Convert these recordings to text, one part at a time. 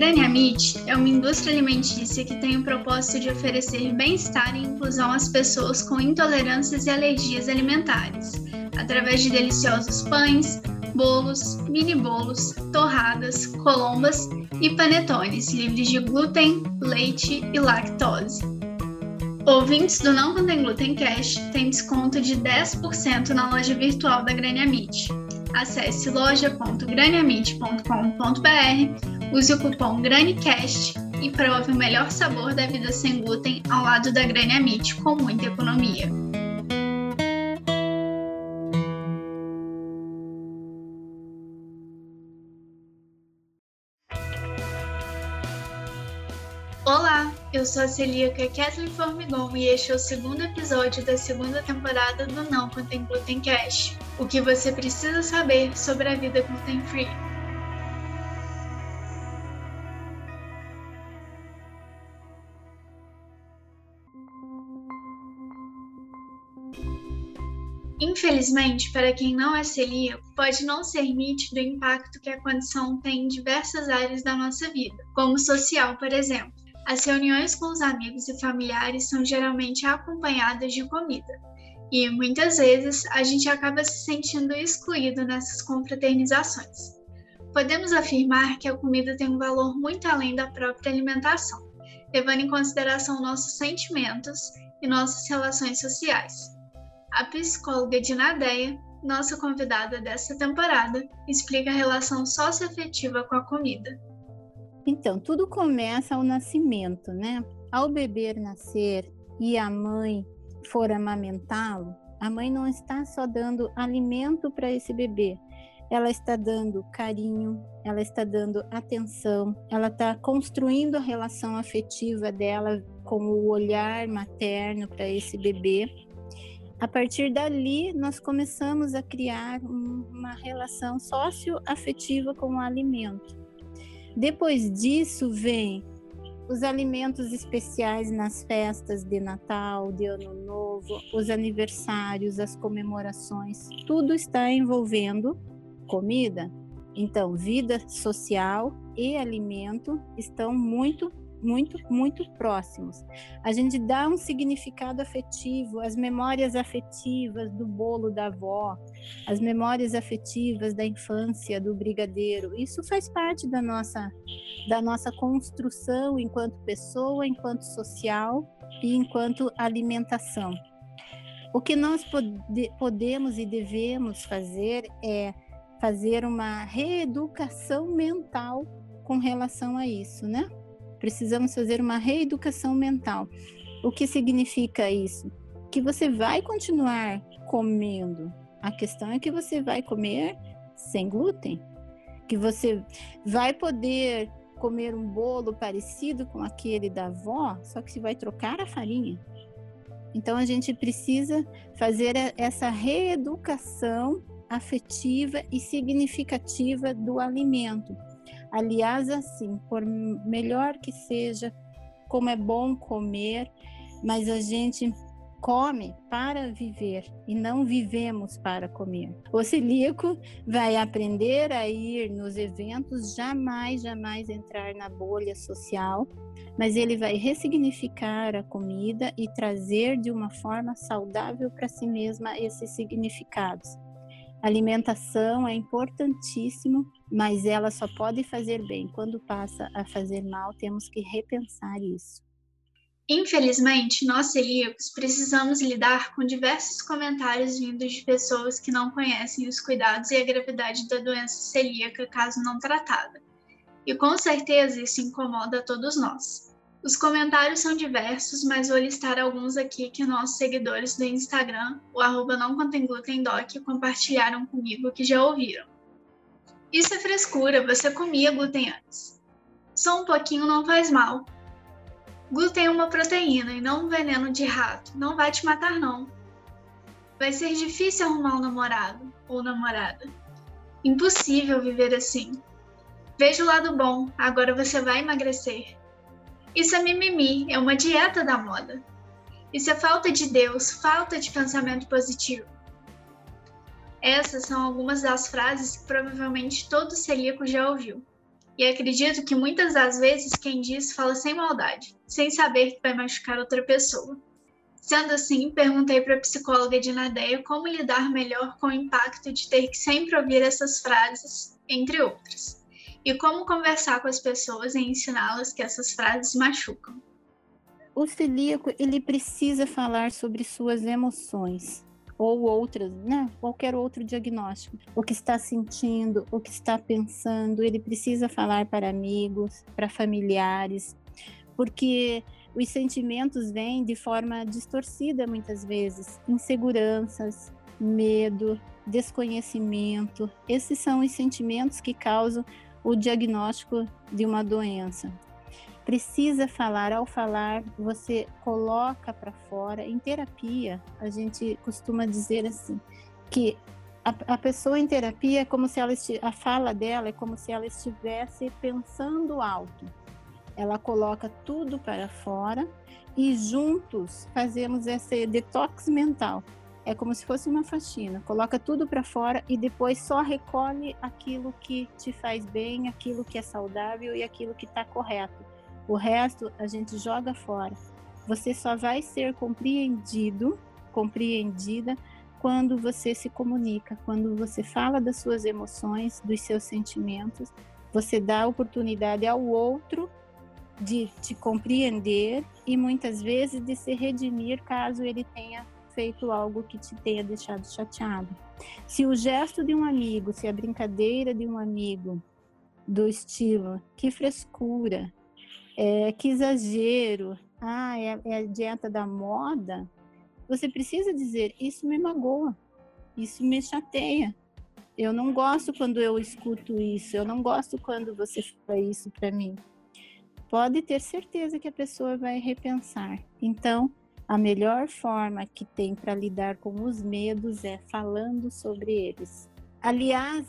Grania Meat é uma indústria alimentícia que tem o propósito de oferecer bem-estar e inclusão às pessoas com intolerâncias e alergias alimentares, através de deliciosos pães, bolos, mini bolos, torradas, colombas e panetones livres de glúten, leite e lactose. Ouvintes do Não Contém Glúten Cash têm desconto de 10% na loja virtual da Grania Meat. Acesse loja.graniamit.com.br, use o cupom GRANICAST e prove o melhor sabor da vida sem glúten ao lado da Grania Meat com muita economia. Olá, eu sou a celíaca Kathleen Formigon e este é o segundo episódio da segunda temporada do Não Contém Gluten Cash. O que você precisa saber sobre a vida gluten free. Infelizmente, para quem não é celíaco, pode não ser nítido o impacto que a condição tem em diversas áreas da nossa vida, como social, por exemplo. As reuniões com os amigos e familiares são geralmente acompanhadas de comida, e muitas vezes a gente acaba se sentindo excluído nessas confraternizações. Podemos afirmar que a comida tem um valor muito além da própria alimentação, levando em consideração nossos sentimentos e nossas relações sociais. A psicóloga Dinadeia, nossa convidada desta temporada, explica a relação socioafetiva com a comida. Então, tudo começa ao nascimento, né? Ao beber nascer e a mãe for amamentá-lo, a mãe não está só dando alimento para esse bebê, ela está dando carinho, ela está dando atenção, ela está construindo a relação afetiva dela com o olhar materno para esse bebê. A partir dali, nós começamos a criar uma relação socioafetiva com o alimento. Depois disso vem os alimentos especiais nas festas de Natal, de Ano Novo, os aniversários, as comemorações, tudo está envolvendo comida. Então, vida social e alimento estão muito muito, muito próximos. A gente dá um significado afetivo, as memórias afetivas do bolo da avó, as memórias afetivas da infância, do brigadeiro. Isso faz parte da nossa, da nossa construção enquanto pessoa, enquanto social e enquanto alimentação. O que nós pode, podemos e devemos fazer é fazer uma reeducação mental com relação a isso, né? Precisamos fazer uma reeducação mental. O que significa isso? Que você vai continuar comendo. A questão é que você vai comer sem glúten. Que você vai poder comer um bolo parecido com aquele da avó, só que você vai trocar a farinha. Então a gente precisa fazer essa reeducação afetiva e significativa do alimento. Aliás, assim, por melhor que seja, como é bom comer, mas a gente come para viver e não vivemos para comer. O celíaco vai aprender a ir nos eventos, jamais, jamais entrar na bolha social, mas ele vai ressignificar a comida e trazer de uma forma saudável para si mesma esses significados. Alimentação é importantíssimo, mas ela só pode fazer bem. Quando passa a fazer mal, temos que repensar isso. Infelizmente, nós celíacos precisamos lidar com diversos comentários vindos de pessoas que não conhecem os cuidados e a gravidade da doença celíaca caso não tratada. E com certeza isso incomoda a todos nós. Os comentários são diversos, mas vou listar alguns aqui que nossos seguidores do Instagram, o arroba não contém glúten doc, compartilharam comigo que já ouviram. Isso é frescura, você comia glúten antes. Só um pouquinho não faz mal. Glúten é uma proteína e não um veneno de rato, não vai te matar não. Vai ser difícil arrumar um namorado ou namorada. Impossível viver assim. Veja o lado bom, agora você vai emagrecer. Isso é mimimi, é uma dieta da moda. Isso é falta de Deus, falta de pensamento positivo. Essas são algumas das frases que provavelmente todo celíaco já ouviu. E acredito que muitas das vezes quem diz fala sem maldade, sem saber que vai machucar outra pessoa. Sendo assim, perguntei para a psicóloga de Nadeia como lidar melhor com o impacto de ter que sempre ouvir essas frases, entre outras, e como conversar com as pessoas e ensiná-las que essas frases machucam. O celíaco, ele precisa falar sobre suas emoções ou outras, né? Qualquer outro diagnóstico. O que está sentindo, o que está pensando, ele precisa falar para amigos, para familiares, porque os sentimentos vêm de forma distorcida muitas vezes, inseguranças, medo, desconhecimento. Esses são os sentimentos que causam o diagnóstico de uma doença. Precisa falar, ao falar, você coloca para fora. Em terapia, a gente costuma dizer assim, que a, a, pessoa em terapia é como se ela a fala dela é como se ela estivesse pensando alto ela coloca tudo para fora e juntos fazemos esse detox mental. É como se fosse uma faxina, coloca tudo para fora e depois só recolhe aquilo que te faz bem, aquilo que é saudável e aquilo que está correto. O resto a gente joga fora. Você só vai ser compreendido, compreendida quando você se comunica, quando você fala das suas emoções, dos seus sentimentos, você dá oportunidade ao outro de te compreender e muitas vezes de se redimir caso ele tenha feito algo que te tenha deixado chateado. Se o gesto de um amigo, se a brincadeira de um amigo do estilo que frescura, é, que exagero, ah, é, é a dieta da moda, você precisa dizer: Isso me magoa, isso me chateia. Eu não gosto quando eu escuto isso, eu não gosto quando você fala isso para mim pode ter certeza que a pessoa vai repensar. Então, a melhor forma que tem para lidar com os medos é falando sobre eles. Aliás,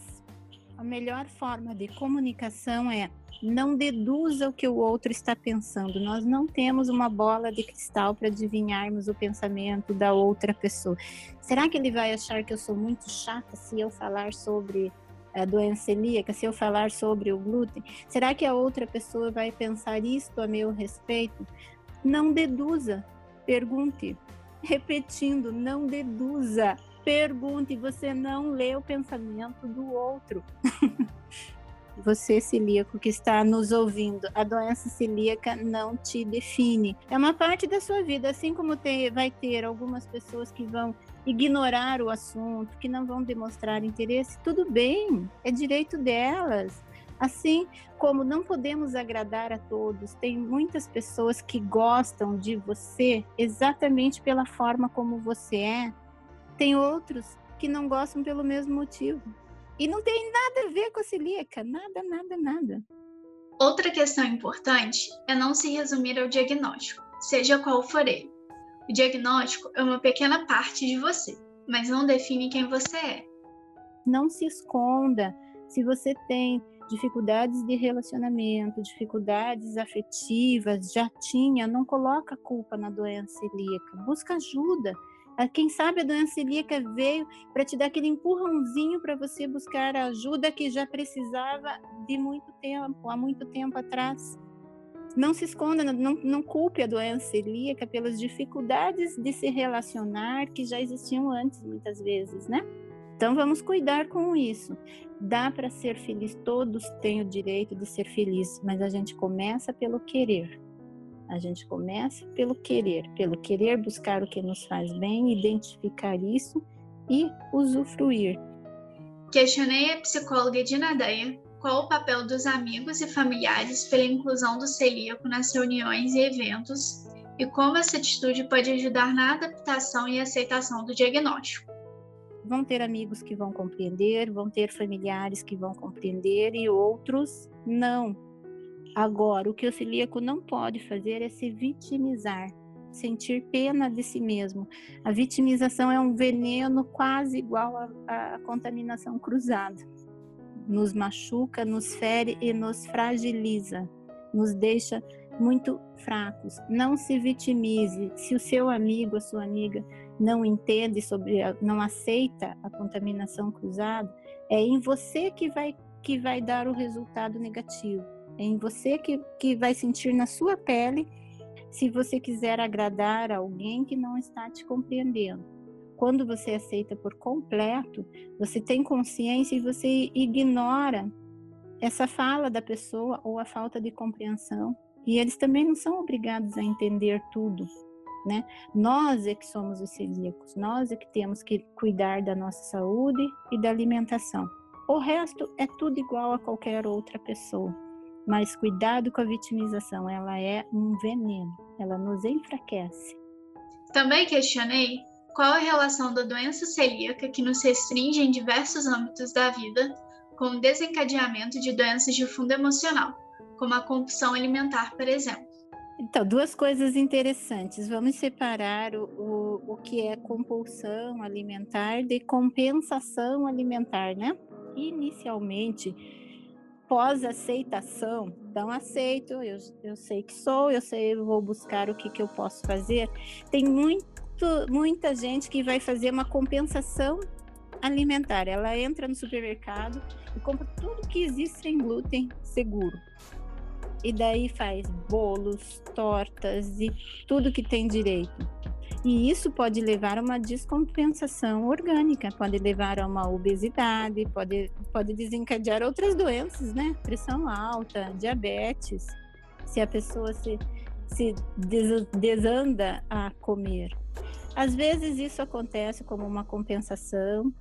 a melhor forma de comunicação é não deduza o que o outro está pensando. Nós não temos uma bola de cristal para adivinharmos o pensamento da outra pessoa. Será que ele vai achar que eu sou muito chata se eu falar sobre a doença celíaca, se eu falar sobre o glúten, será que a outra pessoa vai pensar isto a meu respeito? Não deduza, pergunte. Repetindo, não deduza, pergunte. Você não lê o pensamento do outro. você celíaco que está nos ouvindo, a doença celíaca não te define. É uma parte da sua vida, assim como tem, vai ter algumas pessoas que vão ignorar o assunto, que não vão demonstrar interesse, tudo bem, é direito delas. Assim como não podemos agradar a todos, tem muitas pessoas que gostam de você exatamente pela forma como você é, tem outros que não gostam pelo mesmo motivo. E não tem nada a ver com a celíaca, nada, nada, nada. Outra questão importante é não se resumir ao diagnóstico, seja qual for ele. O diagnóstico é uma pequena parte de você, mas não define quem você é. Não se esconda. Se você tem dificuldades de relacionamento, dificuldades afetivas, já tinha, não coloca a culpa na doença celíaca. Busca ajuda. Ah, quem sabe a doença celíaca veio para te dar aquele empurrãozinho para você buscar a ajuda que já precisava de muito tempo, há muito tempo atrás. Não se esconda, não, não culpe a doença celíaca pelas dificuldades de se relacionar que já existiam antes, muitas vezes, né? Então vamos cuidar com isso. Dá para ser feliz, todos têm o direito de ser feliz, mas a gente começa pelo querer. A gente começa pelo querer, pelo querer buscar o que nos faz bem, identificar isso e usufruir. Questionei a psicóloga Edina Deia qual o papel dos amigos e familiares pela inclusão do celíaco nas reuniões e eventos e como essa atitude pode ajudar na adaptação e aceitação do diagnóstico. Vão ter amigos que vão compreender, vão ter familiares que vão compreender e outros não. Agora, o que o celíaco não pode fazer é se vitimizar, sentir pena de si mesmo. A vitimização é um veneno quase igual à contaminação cruzada nos machuca, nos fere e nos fragiliza, nos deixa muito fracos. Não se vitimize. Se o seu amigo, a sua amiga não entende sobre, não aceita a contaminação cruzada, é em você que vai que vai dar o resultado negativo. Em você que, que vai sentir na sua pele se você quiser agradar alguém que não está te compreendendo. Quando você aceita por completo, você tem consciência e você ignora essa fala da pessoa ou a falta de compreensão. E eles também não são obrigados a entender tudo, né? Nós é que somos os celíacos, nós é que temos que cuidar da nossa saúde e da alimentação. O resto é tudo igual a qualquer outra pessoa. Mas cuidado com a vitimização, ela é um veneno, ela nos enfraquece. Também questionei qual a relação da doença celíaca que nos restringe em diversos âmbitos da vida com o desencadeamento de doenças de fundo emocional, como a compulsão alimentar, por exemplo. Então, duas coisas interessantes. Vamos separar o, o, o que é compulsão alimentar de compensação alimentar, né? Inicialmente, pós-aceitação, então aceito, eu, eu sei que sou, eu sei, eu vou buscar o que, que eu posso fazer. Tem muito, muita gente que vai fazer uma compensação alimentar. Ela entra no supermercado e compra tudo que existe sem glúten seguro. E daí faz bolos, tortas e tudo que tem direito. E isso pode levar a uma descompensação orgânica, pode levar a uma obesidade, pode, pode desencadear outras doenças, né? Pressão alta, diabetes, se a pessoa se, se desanda a comer. Às vezes isso acontece como uma compensação.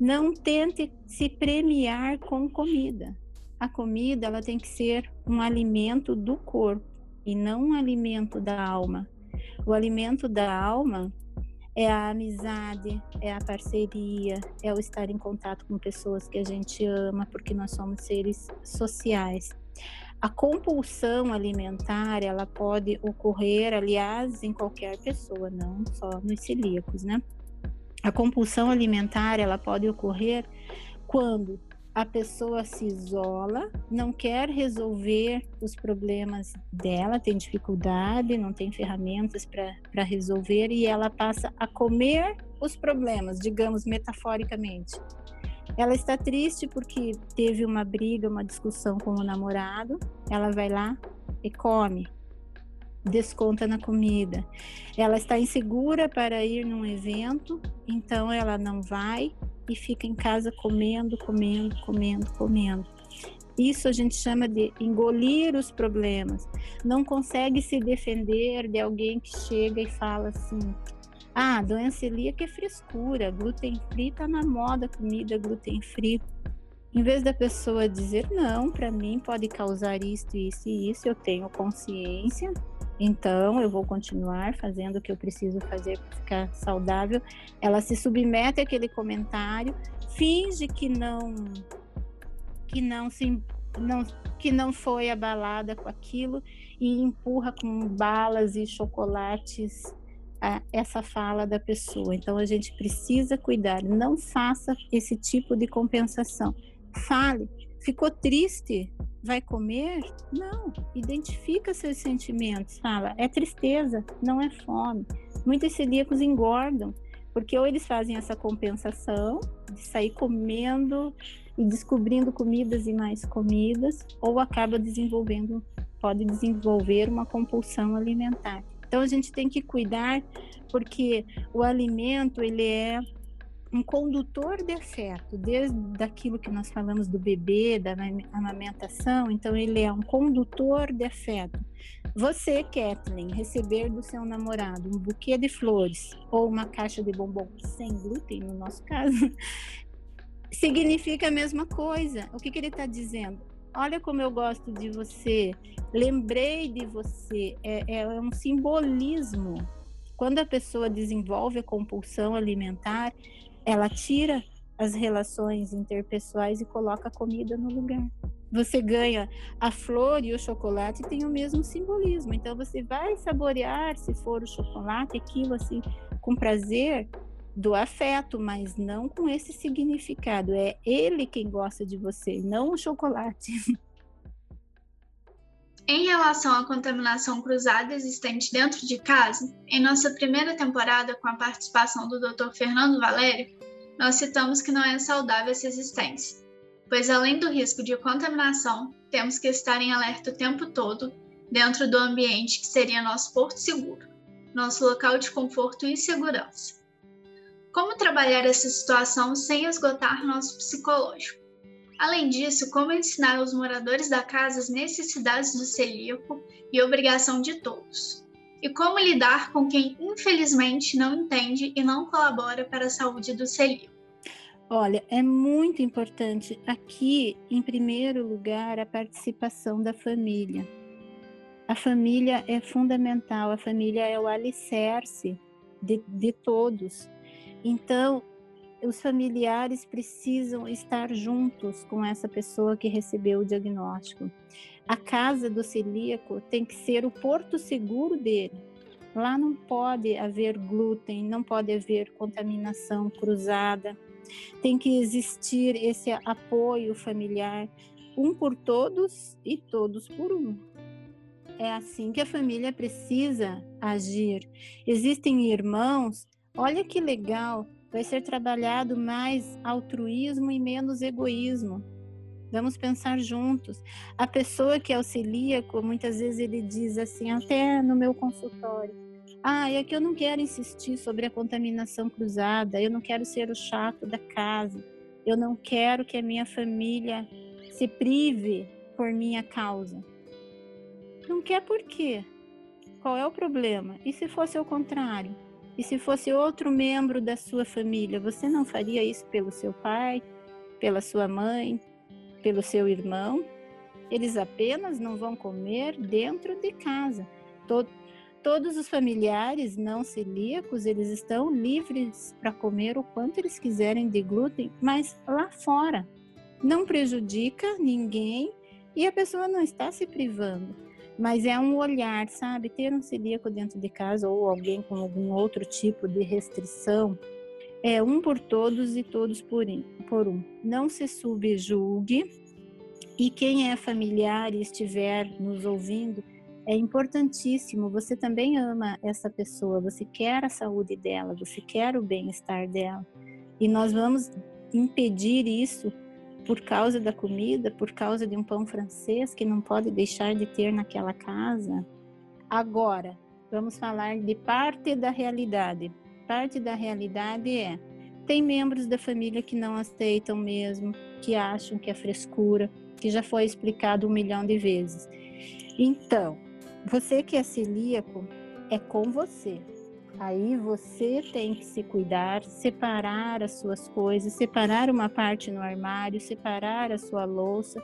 Não tente se premiar com comida. A comida ela tem que ser um alimento do corpo e não um alimento da alma. O alimento da alma é a amizade, é a parceria, é o estar em contato com pessoas que a gente ama, porque nós somos seres sociais. A compulsão alimentar, ela pode ocorrer, aliás, em qualquer pessoa, não só nos celíacos, né? A compulsão alimentar, ela pode ocorrer quando a pessoa se isola, não quer resolver os problemas dela, tem dificuldade, não tem ferramentas para resolver e ela passa a comer os problemas, digamos metaforicamente. Ela está triste porque teve uma briga, uma discussão com o namorado, ela vai lá e come, desconta na comida. Ela está insegura para ir num evento, então ela não vai e fica em casa comendo, comendo, comendo, comendo. Isso a gente chama de engolir os problemas. Não consegue se defender de alguém que chega e fala assim: ah, doença celíaca é frescura, glúten free tá na moda, comida glúten free. Em vez da pessoa dizer não, para mim pode causar isso, isso e isso, eu tenho consciência, então, eu vou continuar fazendo o que eu preciso fazer para ficar saudável. Ela se submete àquele comentário, finge que não que não se não que não foi abalada com aquilo e empurra com balas e chocolates a, essa fala da pessoa. Então a gente precisa cuidar, não faça esse tipo de compensação. Fale, ficou triste, vai comer? Não, identifica seus sentimentos, fala, é tristeza, não é fome. Muitos celíacos engordam, porque ou eles fazem essa compensação de sair comendo e descobrindo comidas e mais comidas, ou acaba desenvolvendo, pode desenvolver uma compulsão alimentar. Então a gente tem que cuidar porque o alimento ele é um condutor de afeto, desde aquilo que nós falamos do bebê, da amamentação, então ele é um condutor de afeto. Você, Kathleen, receber do seu namorado um buquê de flores ou uma caixa de bombom sem glúten, no nosso caso, significa a mesma coisa. O que, que ele está dizendo? Olha como eu gosto de você, lembrei de você, é, é um simbolismo. Quando a pessoa desenvolve a compulsão alimentar, ela tira as relações interpessoais e coloca a comida no lugar. Você ganha a flor e o chocolate tem o mesmo simbolismo. Então você vai saborear, se for o chocolate, aquilo assim com prazer do afeto, mas não com esse significado. É ele quem gosta de você, não o chocolate. Em relação à contaminação cruzada existente dentro de casa, em nossa primeira temporada, com a participação do Dr. Fernando Valério, nós citamos que não é saudável essa existência. pois além do risco de contaminação, temos que estar em alerta o tempo todo dentro do ambiente que seria nosso porto seguro, nosso local de conforto e segurança. Como trabalhar essa situação sem esgotar nosso psicológico? Além disso, como ensinar aos moradores da casa as necessidades do celíaco e obrigação de todos? E como lidar com quem infelizmente não entende e não colabora para a saúde do celíaco? Olha, é muito importante aqui, em primeiro lugar, a participação da família. A família é fundamental, a família é o alicerce de, de todos. Então, os familiares precisam estar juntos com essa pessoa que recebeu o diagnóstico. A casa do celíaco tem que ser o porto seguro dele. Lá não pode haver glúten, não pode haver contaminação cruzada. Tem que existir esse apoio familiar, um por todos e todos por um. É assim que a família precisa agir. Existem irmãos, olha que legal, vai ser trabalhado mais altruísmo e menos egoísmo. Vamos pensar juntos. A pessoa que é o celíaco, muitas vezes ele diz assim, até no meu consultório: Ah, é que eu não quero insistir sobre a contaminação cruzada, eu não quero ser o chato da casa, eu não quero que a minha família se prive por minha causa. Não quer por quê? Qual é o problema? E se fosse o contrário? E se fosse outro membro da sua família, você não faria isso pelo seu pai, pela sua mãe, pelo seu irmão? Eles apenas não vão comer dentro de casa. Todo, todos os familiares não celíacos, eles estão livres para comer o quanto eles quiserem de glúten, mas lá fora. Não prejudica ninguém e a pessoa não está se privando. Mas é um olhar, sabe? Ter um celíaco dentro de casa ou alguém com algum outro tipo de restrição é um por todos e todos por, um. Não se subjulgue e quem é familiar e estiver nos ouvindo, é importantíssimo. Você também ama essa pessoa, você quer a saúde dela, você quer o bem-estar dela. E nós vamos impedir isso por causa da comida, por causa de um pão francês que não pode deixar de ter naquela casa. Agora, vamos falar de parte da realidade. Parte da realidade é: tem membros da família que não aceitam mesmo, que acham que é frescura, que já foi explicado um milhão de vezes. Então, você que é celíaco, é com você. Aí você tem que se cuidar, separar as suas coisas, separar uma parte no armário, separar a sua louça.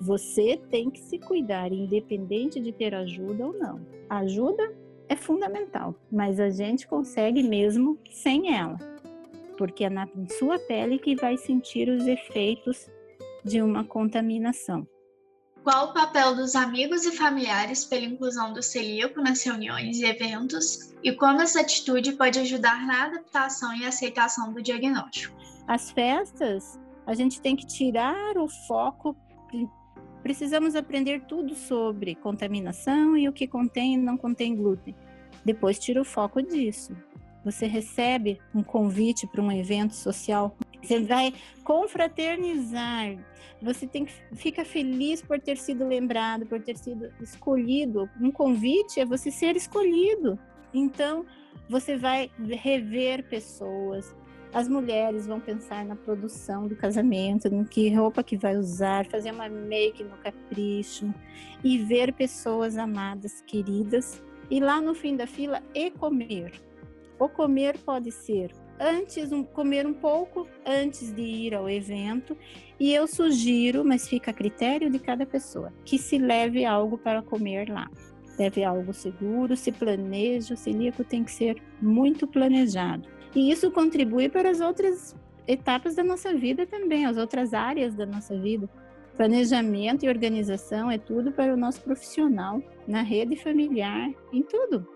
Você tem que se cuidar, independente de ter ajuda ou não. Ajuda é fundamental, mas a gente consegue mesmo sem ela, porque é na sua pele que vai sentir os efeitos de uma contaminação. Qual o papel dos amigos e familiares pela inclusão do celíaco nas reuniões e eventos e como essa atitude pode ajudar na adaptação e aceitação do diagnóstico? As festas, a gente tem que tirar o foco. Precisamos aprender tudo sobre contaminação e o que contém e não contém glúten. Depois tira o foco disso. Você recebe um convite para um evento social você vai confraternizar. Você tem que fica feliz por ter sido lembrado, por ter sido escolhido. Um convite é você ser escolhido. Então, você vai rever pessoas. As mulheres vão pensar na produção do casamento, no que roupa que vai usar, fazer uma make no capricho e ver pessoas amadas, queridas. E lá no fim da fila, e comer. O comer pode ser antes um, comer um pouco antes de ir ao evento e eu sugiro, mas fica a critério de cada pessoa, que se leve algo para comer lá. Leve algo seguro, se planeje, o celíaco tem que ser muito planejado. E isso contribui para as outras etapas da nossa vida também, as outras áreas da nossa vida. Planejamento e organização é tudo para o nosso profissional, na rede familiar, em tudo.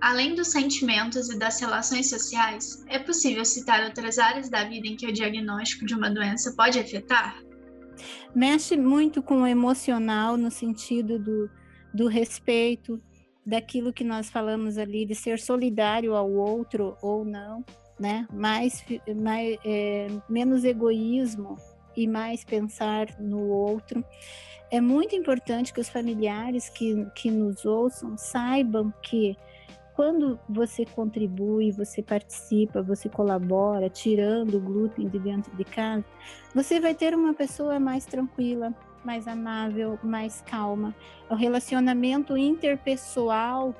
Além dos sentimentos e das relações sociais, é possível citar outras áreas da vida em que o diagnóstico de uma doença pode afetar? Mexe muito com o emocional, no sentido do, do respeito, daquilo que nós falamos ali, de ser solidário ao outro ou não, né? Mais, mais é, menos egoísmo e mais pensar no outro. É muito importante que os familiares que, que nos ouçam saibam que quando você contribui, você participa, você colabora, tirando o glúten de dentro de casa, você vai ter uma pessoa mais tranquila, mais amável, mais calma. O relacionamento interpessoal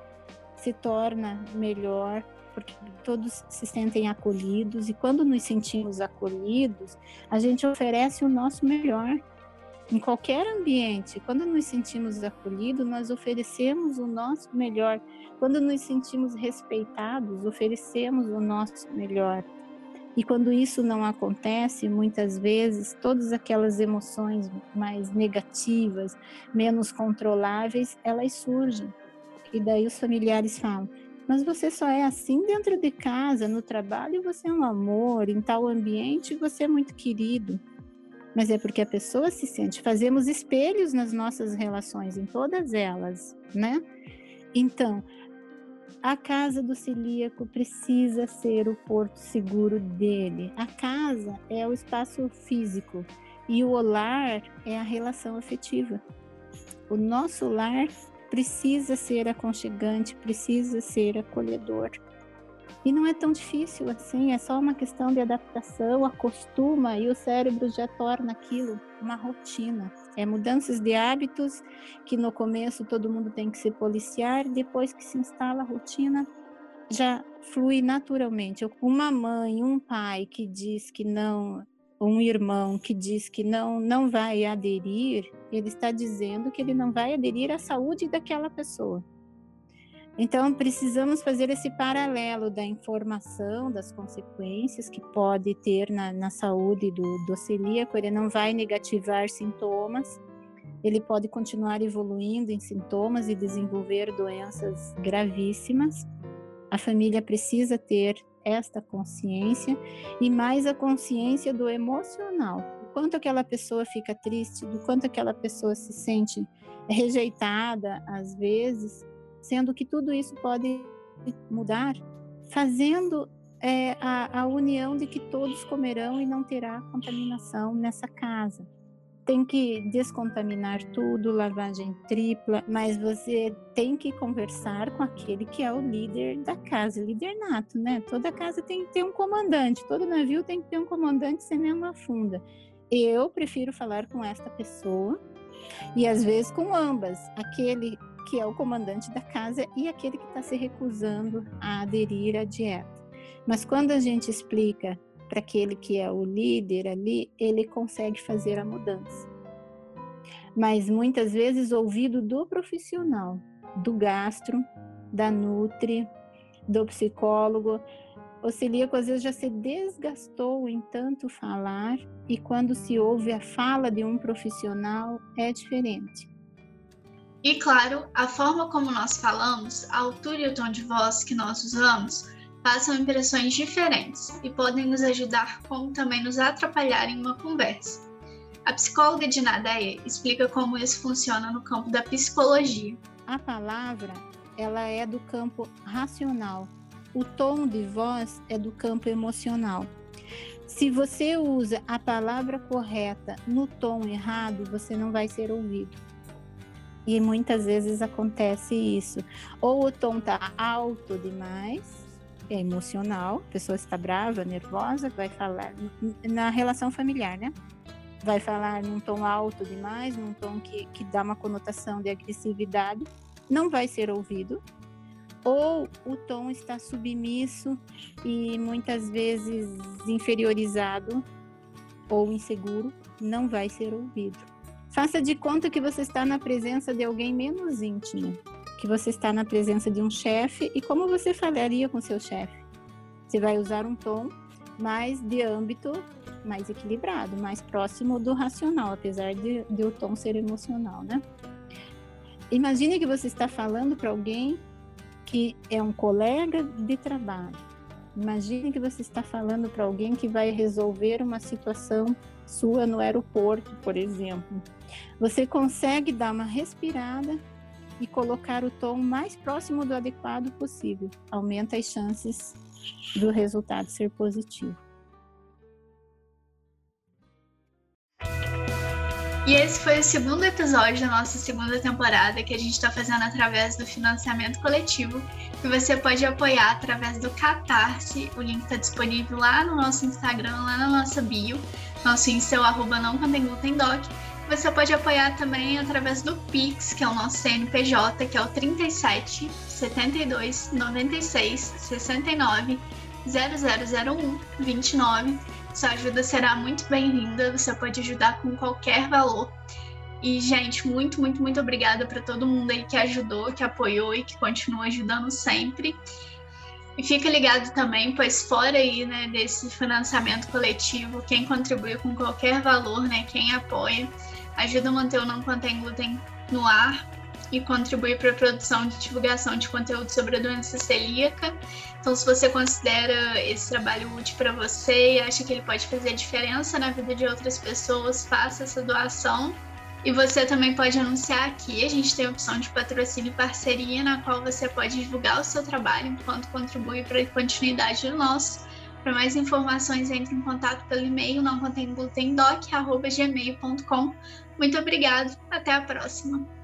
se torna melhor, porque todos se sentem acolhidos e quando nos sentimos acolhidos, a gente oferece o nosso melhor. Em qualquer ambiente, quando nos sentimos acolhidos, nós oferecemos o nosso melhor. Quando nos sentimos respeitados, oferecemos o nosso melhor. E quando isso não acontece, muitas vezes todas aquelas emoções mais negativas, menos controláveis, elas surgem. E daí os familiares falam: mas você só é assim dentro de casa, no trabalho você é um amor, em tal ambiente você é muito querido. Mas é porque a pessoa se sente. Fazemos espelhos nas nossas relações, em todas elas, né? Então, a casa do celíaco precisa ser o porto seguro dele. A casa é o espaço físico e o lar é a relação afetiva. O nosso lar precisa ser aconchegante, precisa ser acolhedor. E não é tão difícil assim, é só uma questão de adaptação, acostuma e o cérebro já torna aquilo uma rotina. É mudanças de hábitos que no começo todo mundo tem que se policiar, depois que se instala a rotina, já flui naturalmente. Uma mãe, um pai que diz que não um irmão que diz que não, não vai aderir, ele está dizendo que ele não vai aderir à saúde daquela pessoa. Então, precisamos fazer esse paralelo da informação, das consequências que pode ter na, na saúde do, do celíaco. Ele não vai negativar sintomas, ele pode continuar evoluindo em sintomas e desenvolver doenças gravíssimas. A família precisa ter esta consciência e mais a consciência do emocional. O quanto aquela pessoa fica triste, do quanto aquela pessoa se sente rejeitada às vezes, sendo que tudo isso pode mudar, fazendo é, a, a união de que todos comerão e não terá contaminação nessa casa tem que descontaminar tudo, lavagem tripla, mas você tem que conversar com aquele que é o líder da casa, líder nato, né? Toda casa tem que ter um comandante, todo navio tem que ter um comandante, sem nenhuma funda. Eu prefiro falar com esta pessoa e às vezes com ambas, aquele que é o comandante da casa e aquele que está se recusando a aderir à dieta. Mas quando a gente explica para aquele que é o líder ali, ele consegue fazer a mudança. Mas muitas vezes ouvido do profissional, do gastro, da nutri, do psicólogo. O celíaco às vezes já se desgastou em tanto falar e quando se ouve a fala de um profissional é diferente. E claro, a forma como nós falamos, a altura e o tom de voz que nós usamos passam impressões diferentes e podem nos ajudar como também nos atrapalhar em uma conversa. A psicóloga Dinadeia explica como isso funciona no campo da psicologia. A palavra, ela é do campo racional. O tom de voz é do campo emocional. Se você usa a palavra correta no tom errado, você não vai ser ouvido. E muitas vezes acontece isso. Ou o tom tá alto demais, é emocional, a pessoa está brava, nervosa, vai falar na relação familiar, né? Vai falar num tom alto demais, num tom que, que dá uma conotação de agressividade, não vai ser ouvido. Ou o tom está submisso e muitas vezes inferiorizado ou inseguro, não vai ser ouvido. Faça de conta que você está na presença de alguém menos íntimo que você está na presença de um chefe e como você falaria com seu chefe. Você vai usar um tom mais de âmbito mais equilibrado, mais próximo do racional, apesar de, de o tom ser emocional, né? Imagine que você está falando para alguém que é um colega de trabalho. Imagine que você está falando para alguém que vai resolver uma situação sua no aeroporto, por exemplo. Você consegue dar uma respirada e colocar o tom mais próximo do adequado possível. Aumenta as chances do resultado ser positivo. E esse foi o segundo episódio da nossa segunda temporada que a gente está fazendo através do financiamento coletivo, que você pode apoiar através do Catarse. O link está disponível lá no nosso Instagram, lá na nossa bio. Nosso Insta é o arroba não contém glúten doc. Você pode apoiar também através do Pix, que é o nosso CNPJ, que é o 37 72 96 69 0001 29 sua ajuda será muito bem-vinda, você pode ajudar com qualquer valor. E, gente, muito, muito, muito obrigada para todo mundo aí que ajudou, que apoiou e que continua ajudando sempre. E fica ligado também, pois fora aí, né, desse financiamento coletivo, quem contribui com qualquer valor, né, quem apoia, ajuda a manter o Não Contém Glúten no ar e contribui para a produção de divulgação de conteúdo sobre a doença celíaca. Então, se você considera esse trabalho útil para você e acha que ele pode fazer diferença na vida de outras pessoas, faça essa doação. E você também pode anunciar aqui. A gente tem a opção de patrocínio e parceria, na qual você pode divulgar o seu trabalho enquanto contribui para a continuidade do nosso. Para mais informações, entre em contato pelo e-mail não contém glutendoc.gmail.com. Muito obrigado, até a próxima!